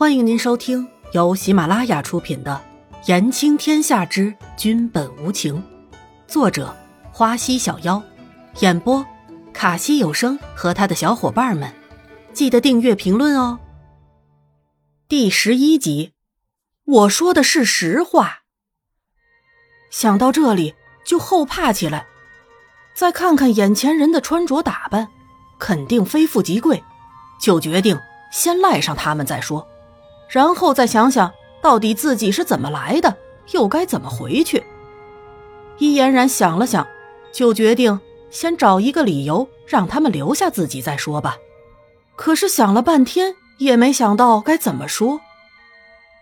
欢迎您收听由喜马拉雅出品的《言情天下之君本无情》，作者花溪小妖，演播卡西有声和他的小伙伴们。记得订阅、评论哦。第十一集，我说的是实话。想到这里就后怕起来，再看看眼前人的穿着打扮，肯定非富即贵，就决定先赖上他们再说。然后再想想到底自己是怎么来的，又该怎么回去。伊嫣然想了想，就决定先找一个理由让他们留下自己再说吧。可是想了半天，也没想到该怎么说。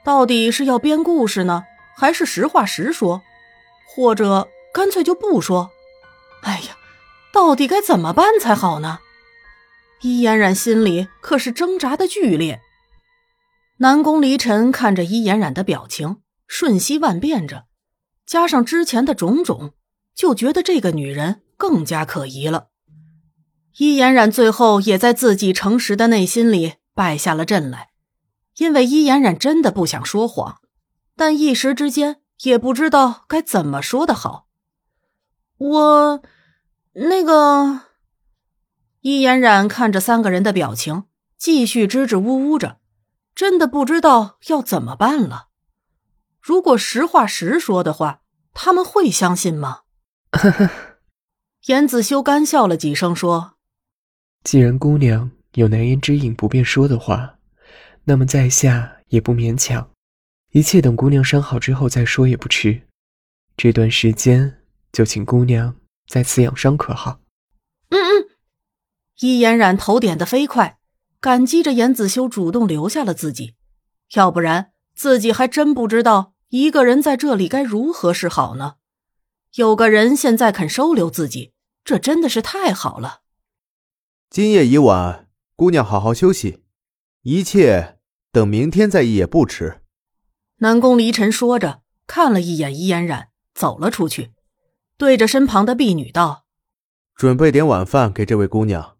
到底是要编故事呢，还是实话实说，或者干脆就不说？哎呀，到底该怎么办才好呢？伊嫣然心里可是挣扎的剧烈。南宫离尘看着伊嫣然的表情，瞬息万变着，加上之前的种种，就觉得这个女人更加可疑了。伊嫣然最后也在自己诚实的内心里败下了阵来，因为伊嫣然真的不想说谎，但一时之间也不知道该怎么说的好。我，那个，伊嫣然看着三个人的表情，继续支支吾吾着。真的不知道要怎么办了。如果实话实说的话，他们会相信吗？呵呵，严子修干笑了几声，说：“既然姑娘有难言之隐不便说的话，那么在下也不勉强，一切等姑娘伤好之后再说也不迟。这段时间就请姑娘在此养伤，可好？”嗯嗯，伊嫣然头点的飞快。感激着严子修主动留下了自己，要不然自己还真不知道一个人在这里该如何是好呢。有个人现在肯收留自己，这真的是太好了。今夜已晚，姑娘好好休息，一切等明天再议也不迟。南宫离尘说着，看了一眼伊嫣然，走了出去，对着身旁的婢女道：“准备点晚饭给这位姑娘。”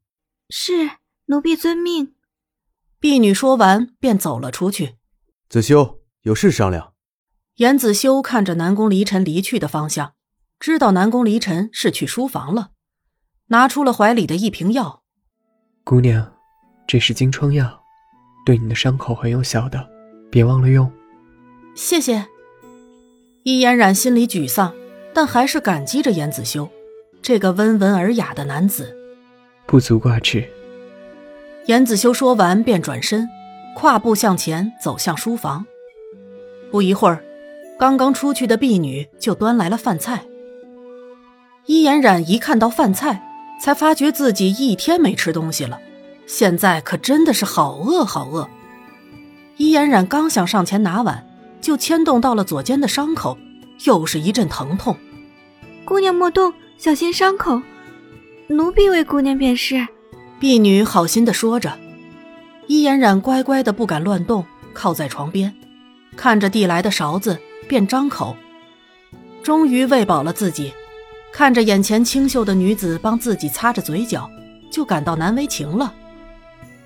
是。奴婢遵命。婢女说完，便走了出去。子修有事商量。严子修看着南宫离尘离去的方向，知道南宫离尘是去书房了，拿出了怀里的一瓶药。姑娘，这是金疮药，对你的伤口很有效的，别忘了用。谢谢。易嫣然心里沮丧，但还是感激着严子修，这个温文尔雅的男子。不足挂齿。严子修说完，便转身，跨步向前走向书房。不一会儿，刚刚出去的婢女就端来了饭菜。伊嫣然一看到饭菜，才发觉自己一天没吃东西了，现在可真的是好饿好饿。伊嫣然刚想上前拿碗，就牵动到了左肩的伤口，又是一阵疼痛。姑娘莫动，小心伤口。奴婢为姑娘便是。婢女好心的说着，伊嫣然乖乖的不敢乱动，靠在床边，看着递来的勺子，便张口，终于喂饱了自己。看着眼前清秀的女子帮自己擦着嘴角，就感到难为情了。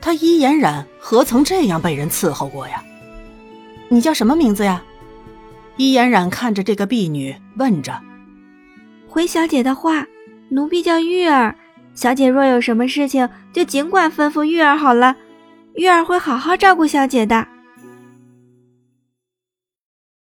他伊嫣然何曾这样被人伺候过呀？你叫什么名字呀？伊嫣然看着这个婢女问着。回小姐的话，奴婢叫玉儿。小姐若有什么事情，就尽管吩咐玉儿好了，玉儿会好好照顾小姐的。